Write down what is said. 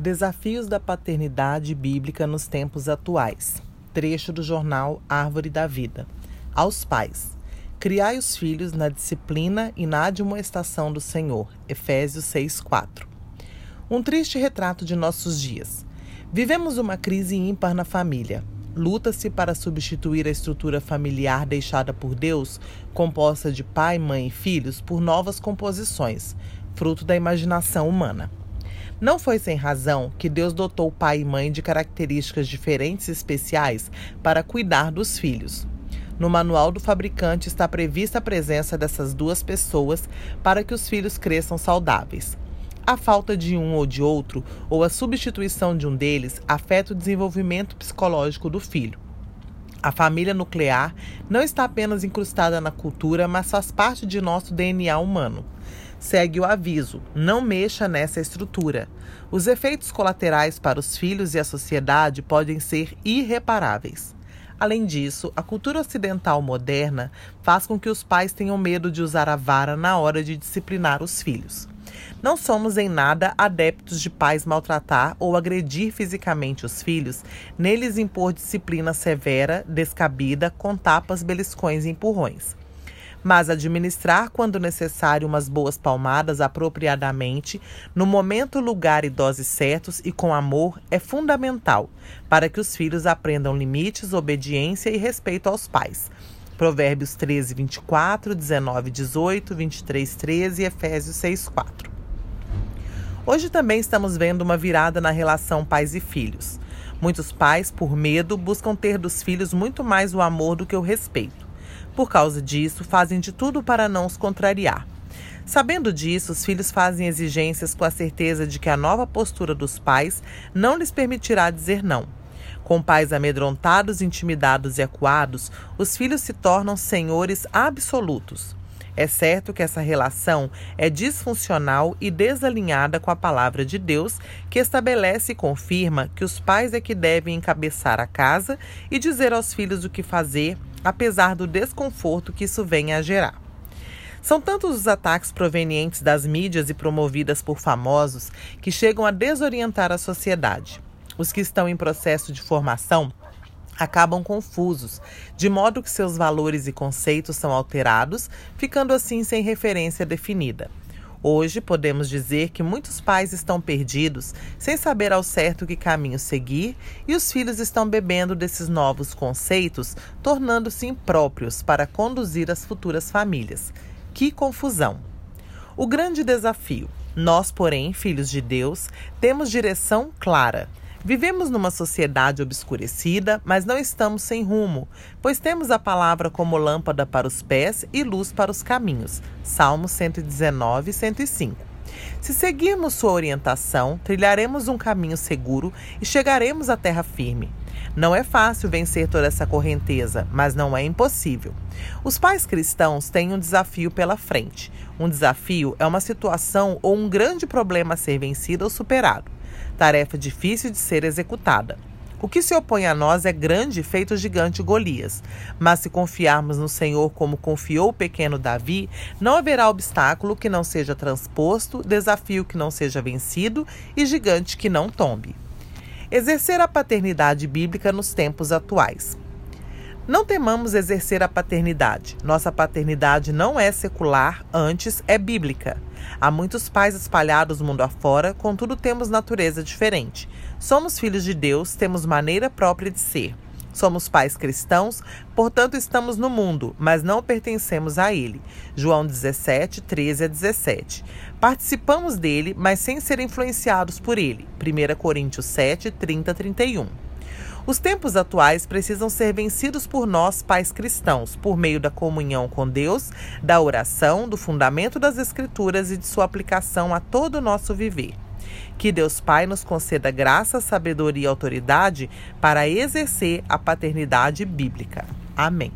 Desafios da paternidade bíblica nos tempos atuais. Trecho do jornal Árvore da Vida. Aos pais. Criai os filhos na disciplina e na admoestação do Senhor. Efésios 6:4. Um triste retrato de nossos dias. Vivemos uma crise ímpar na família. Luta-se para substituir a estrutura familiar deixada por Deus, composta de pai, mãe e filhos, por novas composições, fruto da imaginação humana. Não foi sem razão que Deus dotou pai e mãe de características diferentes e especiais para cuidar dos filhos. No manual do fabricante está prevista a presença dessas duas pessoas para que os filhos cresçam saudáveis. A falta de um ou de outro, ou a substituição de um deles, afeta o desenvolvimento psicológico do filho. A família nuclear não está apenas incrustada na cultura, mas faz parte de nosso DNA humano segue o aviso: não mexa nessa estrutura. Os efeitos colaterais para os filhos e a sociedade podem ser irreparáveis. Além disso, a cultura ocidental moderna faz com que os pais tenham medo de usar a vara na hora de disciplinar os filhos. Não somos em nada adeptos de pais maltratar ou agredir fisicamente os filhos, neles impor disciplina severa, descabida, com tapas, beliscões e empurrões mas administrar quando necessário umas boas palmadas apropriadamente, no momento, lugar e doses certos e com amor é fundamental para que os filhos aprendam limites, obediência e respeito aos pais. Provérbios 13, 24, 19, 18, 23, 13 e Efésios 6, 4. Hoje também estamos vendo uma virada na relação pais e filhos. Muitos pais, por medo, buscam ter dos filhos muito mais o amor do que o respeito. Por causa disso, fazem de tudo para não os contrariar. Sabendo disso, os filhos fazem exigências com a certeza de que a nova postura dos pais não lhes permitirá dizer não. Com pais amedrontados, intimidados e acuados, os filhos se tornam senhores absolutos. É certo que essa relação é disfuncional e desalinhada com a palavra de Deus, que estabelece e confirma que os pais é que devem encabeçar a casa e dizer aos filhos o que fazer apesar do desconforto que isso venha a gerar. São tantos os ataques provenientes das mídias e promovidas por famosos que chegam a desorientar a sociedade. Os que estão em processo de formação acabam confusos, de modo que seus valores e conceitos são alterados, ficando assim sem referência definida. Hoje podemos dizer que muitos pais estão perdidos, sem saber ao certo que caminho seguir, e os filhos estão bebendo desses novos conceitos, tornando-se impróprios para conduzir as futuras famílias. Que confusão! O grande desafio. Nós, porém, filhos de Deus, temos direção clara. Vivemos numa sociedade obscurecida, mas não estamos sem rumo, pois temos a palavra como lâmpada para os pés e luz para os caminhos. Salmos 119, 105. Se seguirmos sua orientação, trilharemos um caminho seguro e chegaremos à terra firme. Não é fácil vencer toda essa correnteza, mas não é impossível. Os pais cristãos têm um desafio pela frente. Um desafio é uma situação ou um grande problema a ser vencido ou superado tarefa difícil de ser executada. O que se opõe a nós é grande, feito gigante Golias. Mas se confiarmos no Senhor como confiou o pequeno Davi, não haverá obstáculo que não seja transposto, desafio que não seja vencido e gigante que não tombe. Exercer a paternidade bíblica nos tempos atuais. Não temamos exercer a paternidade. Nossa paternidade não é secular, antes é bíblica. Há muitos pais espalhados mundo afora, contudo temos natureza diferente. Somos filhos de Deus, temos maneira própria de ser. Somos pais cristãos, portanto estamos no mundo, mas não pertencemos a ele. João 17, 13 a 17. Participamos dele, mas sem ser influenciados por ele. 1 Coríntios 7, 30 a 31. Os tempos atuais precisam ser vencidos por nós, pais cristãos, por meio da comunhão com Deus, da oração, do fundamento das Escrituras e de sua aplicação a todo o nosso viver. Que Deus Pai nos conceda graça, sabedoria e autoridade para exercer a paternidade bíblica. Amém.